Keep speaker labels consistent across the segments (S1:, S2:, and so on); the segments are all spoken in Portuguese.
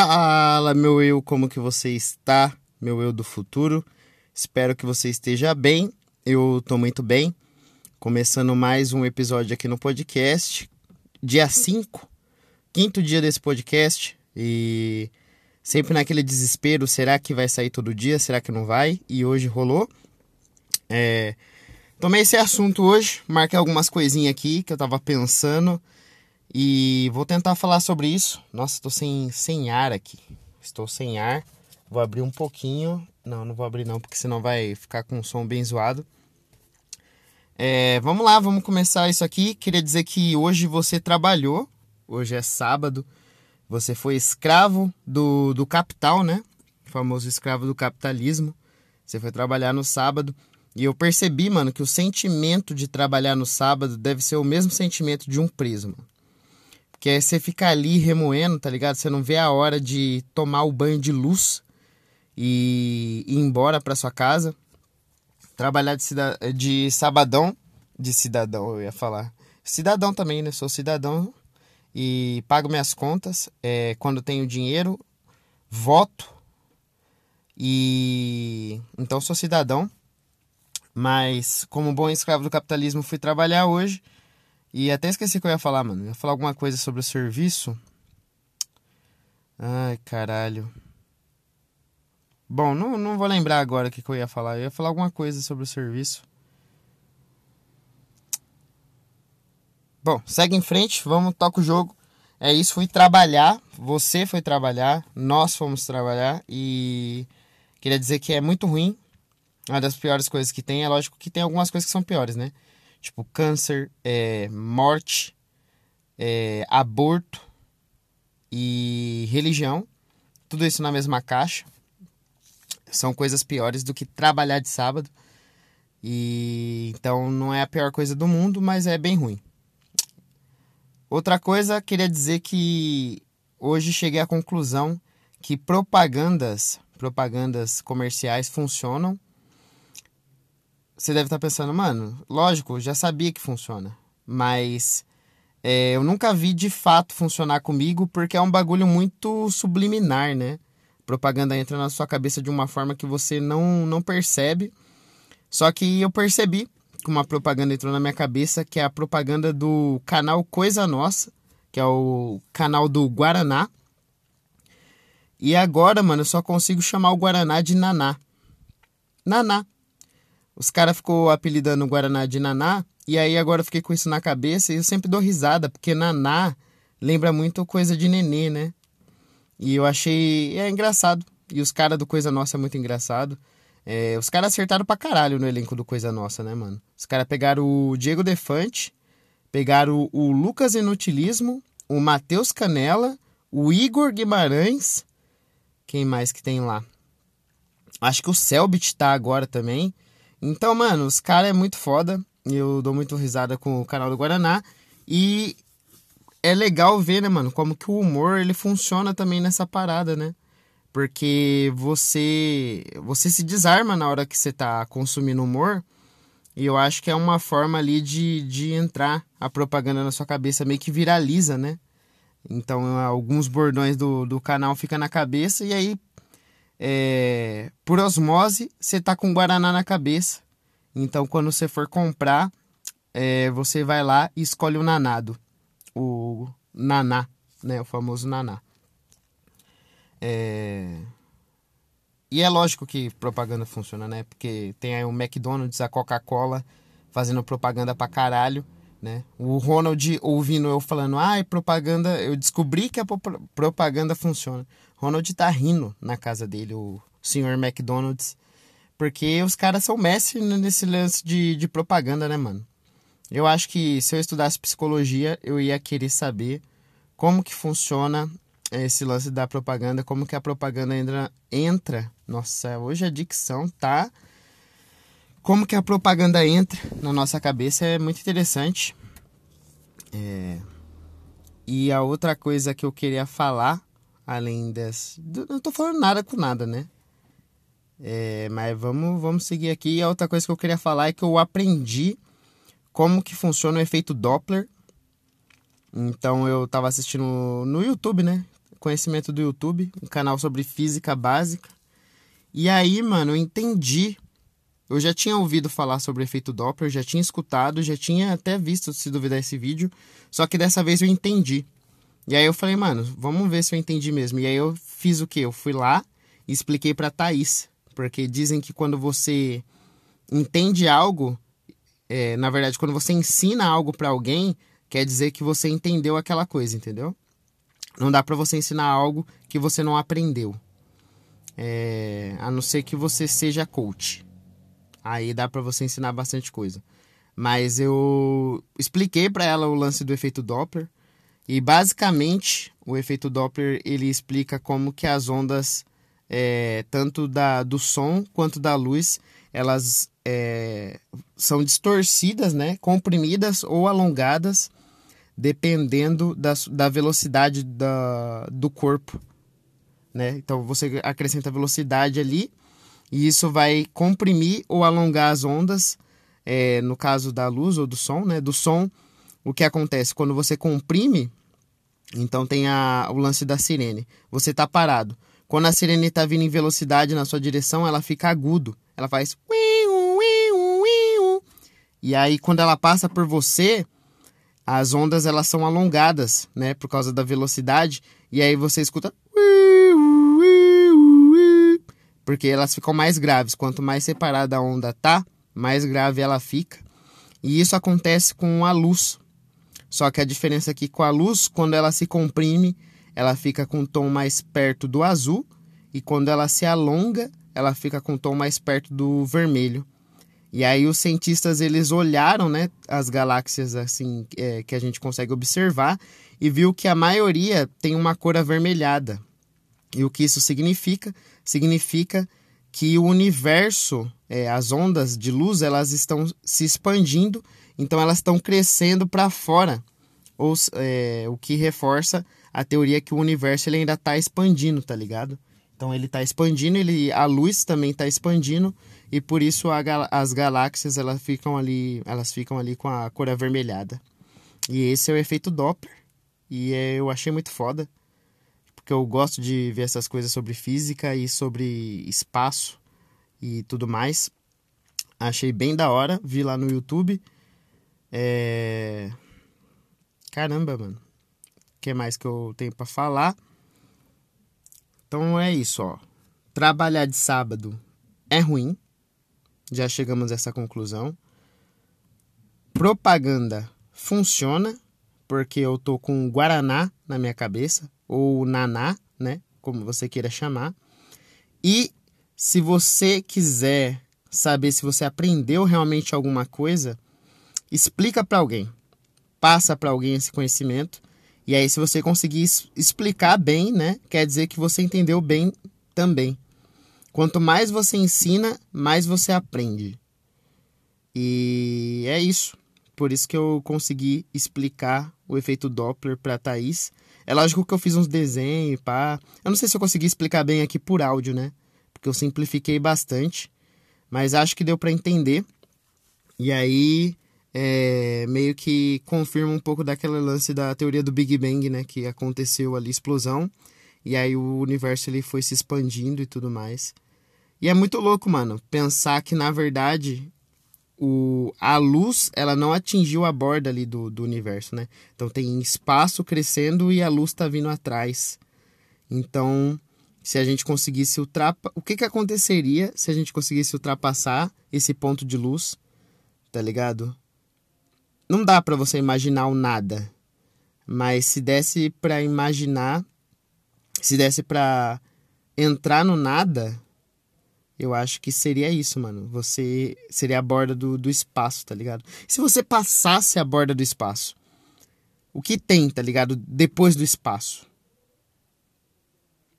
S1: Fala, meu eu, como que você está? Meu eu do futuro. Espero que você esteja bem. Eu tô muito bem. Começando mais um episódio aqui no podcast. Dia 5, quinto dia desse podcast. E sempre naquele desespero: será que vai sair todo dia? Será que não vai? E hoje rolou. É, tomei esse assunto hoje, marquei algumas coisinhas aqui que eu tava pensando. E vou tentar falar sobre isso. Nossa, estou sem, sem ar aqui. Estou sem ar. Vou abrir um pouquinho. Não, não vou abrir não, porque senão vai ficar com um som bem zoado. É, vamos lá, vamos começar isso aqui. Queria dizer que hoje você trabalhou. Hoje é sábado. Você foi escravo do, do capital, né? O famoso escravo do capitalismo. Você foi trabalhar no sábado. E eu percebi, mano, que o sentimento de trabalhar no sábado deve ser o mesmo sentimento de um preso, mano. Que é você ficar ali remoendo, tá ligado? Você não vê a hora de tomar o banho de luz e ir embora para sua casa. Trabalhar de, cida... de sabadão, de cidadão, eu ia falar. Cidadão também, né? Sou cidadão e pago minhas contas. É, quando tenho dinheiro, voto. E então sou cidadão. Mas, como bom escravo do capitalismo, fui trabalhar hoje e até esqueci o que eu ia falar, mano. Eu ia falar alguma coisa sobre o serviço. Ai, caralho. Bom, não, não vou lembrar agora o que, que eu ia falar. Eu ia falar alguma coisa sobre o serviço. Bom, segue em frente, vamos, toca o jogo. É isso, fui trabalhar, você foi trabalhar, nós fomos trabalhar e queria dizer que é muito ruim. Uma das piores coisas que tem, é lógico que tem algumas coisas que são piores, né? Tipo câncer, é, morte, é, aborto e religião, tudo isso na mesma caixa. São coisas piores do que trabalhar de sábado. E então não é a pior coisa do mundo, mas é bem ruim. Outra coisa, queria dizer que hoje cheguei à conclusão que propagandas, propagandas comerciais funcionam você deve estar pensando, mano, lógico, já sabia que funciona. Mas é, eu nunca vi de fato funcionar comigo porque é um bagulho muito subliminar, né? propaganda entra na sua cabeça de uma forma que você não, não percebe. Só que eu percebi que uma propaganda entrou na minha cabeça, que é a propaganda do canal Coisa Nossa, que é o canal do Guaraná. E agora, mano, eu só consigo chamar o Guaraná de Naná. Naná. Os caras ficou apelidando o Guaraná de Naná, e aí agora eu fiquei com isso na cabeça e eu sempre dou risada, porque Naná lembra muito coisa de nenê, né? E eu achei. É engraçado. E os caras do Coisa Nossa é muito engraçado. É, os caras acertaram pra caralho no elenco do Coisa Nossa, né, mano? Os caras pegaram o Diego Defante, pegaram o, Lucas Inutilismo, o Matheus Canela, o Igor Guimarães. Quem mais que tem lá? Acho que o Selbit tá agora também. Então, mano, os caras é muito foda. Eu dou muito risada com o canal do Guaraná. E é legal ver, né, mano, como que o humor ele funciona também nessa parada, né? Porque você você se desarma na hora que você tá consumindo humor. E eu acho que é uma forma ali de, de entrar a propaganda na sua cabeça, meio que viraliza, né? Então, alguns bordões do, do canal ficam na cabeça e aí é, por osmose, você tá com Guaraná na cabeça. Então, quando você for comprar, é, você vai lá e escolhe o nanado. O naná, né? O famoso naná. É... E é lógico que propaganda funciona, né? Porque tem aí o McDonald's, a Coca-Cola fazendo propaganda pra caralho, né? O Ronald ouvindo eu falando, ah, propaganda, eu descobri que a propaganda funciona. Ronald tá rindo na casa dele, o senhor McDonald's. Porque os caras são mestres nesse lance de, de propaganda, né, mano? Eu acho que se eu estudasse psicologia, eu ia querer saber como que funciona esse lance da propaganda, como que a propaganda entra, entra. Nossa, hoje a dicção tá. Como que a propaganda entra na nossa cabeça é muito interessante. É... E a outra coisa que eu queria falar além dessa. Não tô falando nada com nada, né? É, mas vamos, vamos seguir aqui. E a outra coisa que eu queria falar é que eu aprendi como que funciona o efeito Doppler. Então eu tava assistindo no YouTube, né? conhecimento do YouTube, um canal sobre física básica. E aí, mano, eu entendi. Eu já tinha ouvido falar sobre o efeito Doppler, já tinha escutado, já tinha até visto, se duvidar, esse vídeo. Só que dessa vez eu entendi. E aí eu falei, mano, vamos ver se eu entendi mesmo. E aí eu fiz o quê? Eu fui lá e expliquei pra Thaís. Porque dizem que quando você entende algo, é, na verdade, quando você ensina algo para alguém, quer dizer que você entendeu aquela coisa, entendeu? Não dá para você ensinar algo que você não aprendeu. É, a não ser que você seja coach. Aí dá para você ensinar bastante coisa. Mas eu expliquei para ela o lance do efeito Doppler e basicamente o efeito Doppler ele explica como que as ondas é, tanto da, do som quanto da luz elas é, são distorcidas, né, comprimidas ou alongadas dependendo da, da velocidade da, do corpo. Né? Então você acrescenta velocidade ali e isso vai comprimir ou alongar as ondas, é, no caso da luz ou do som. Né? Do som, o que acontece? Quando você comprime, então tem a, o lance da sirene. Você está parado. Quando a sirene está vindo em velocidade na sua direção, ela fica agudo. Ela faz. E aí, quando ela passa por você, as ondas elas são alongadas, né, por causa da velocidade, e aí você escuta porque elas ficam mais graves. Quanto mais separada a onda tá, mais grave ela fica. E isso acontece com a luz. Só que a diferença aqui com a luz, quando ela se comprime, ela fica com um tom mais perto do azul, e quando ela se alonga, ela fica com um tom mais perto do vermelho. E aí os cientistas eles olharam, né, as galáxias assim é, que a gente consegue observar e viu que a maioria tem uma cor avermelhada. E o que isso significa? Significa que o universo, é, as ondas de luz, elas estão se expandindo, então elas estão crescendo para fora, ou é, o que reforça a teoria que o universo ele ainda está expandindo, tá ligado? Então ele está expandindo, ele, a luz também está expandindo e por isso a, as galáxias elas ficam ali, elas ficam ali com a cor avermelhada. E esse é o efeito Doppler. E é, eu achei muito foda, porque eu gosto de ver essas coisas sobre física e sobre espaço e tudo mais. Achei bem da hora, vi lá no YouTube. É... Caramba, mano. O que mais que eu tenho para falar? Então é isso, ó. Trabalhar de sábado é ruim. Já chegamos a essa conclusão. Propaganda funciona porque eu tô com guaraná na minha cabeça ou naná, né, como você queira chamar. E se você quiser saber se você aprendeu realmente alguma coisa, explica para alguém. Passa para alguém esse conhecimento e aí, se você conseguir explicar bem, né, quer dizer que você entendeu bem também. Quanto mais você ensina, mais você aprende. E é isso. Por isso que eu consegui explicar o efeito Doppler para Thaís. É lógico que eu fiz uns desenhos, pá. Eu não sei se eu consegui explicar bem aqui por áudio, né? Porque eu simplifiquei bastante, mas acho que deu para entender. E aí, é, meio que confirma um pouco daquele lance da teoria do Big Bang, né? Que aconteceu ali, explosão. E aí o universo ele foi se expandindo e tudo mais. E é muito louco, mano, pensar que na verdade o, a luz ela não atingiu a borda ali do, do universo, né? Então tem espaço crescendo e a luz tá vindo atrás. Então, se a gente conseguisse ultrapassar. O que, que aconteceria se a gente conseguisse ultrapassar esse ponto de luz? Tá ligado? não dá para você imaginar o nada. Mas se desse para imaginar, se desse para entrar no nada, eu acho que seria isso, mano. Você seria a borda do, do espaço, tá ligado? Se você passasse a borda do espaço, o que tem, tá ligado? Depois do espaço.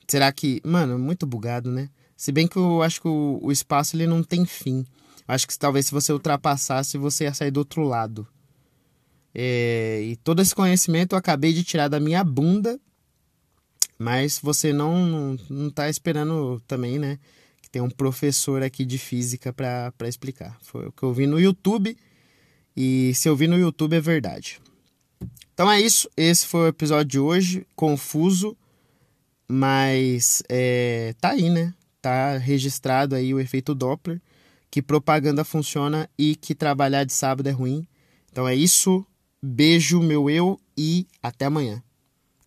S1: Será que. Mano, muito bugado, né? Se bem que eu acho que o, o espaço ele não tem fim. Eu acho que talvez se você ultrapassasse, você ia sair do outro lado. É, e todo esse conhecimento eu acabei de tirar da minha bunda, mas você não, não, não tá esperando também, né? que tem um professor aqui de física para explicar. Foi o que eu vi no YouTube e se eu vi no YouTube é verdade. Então é isso, esse foi o episódio de hoje, confuso, mas é, tá aí, né? Tá registrado aí o efeito Doppler, que propaganda funciona e que trabalhar de sábado é ruim. Então é isso, beijo meu eu e até amanhã.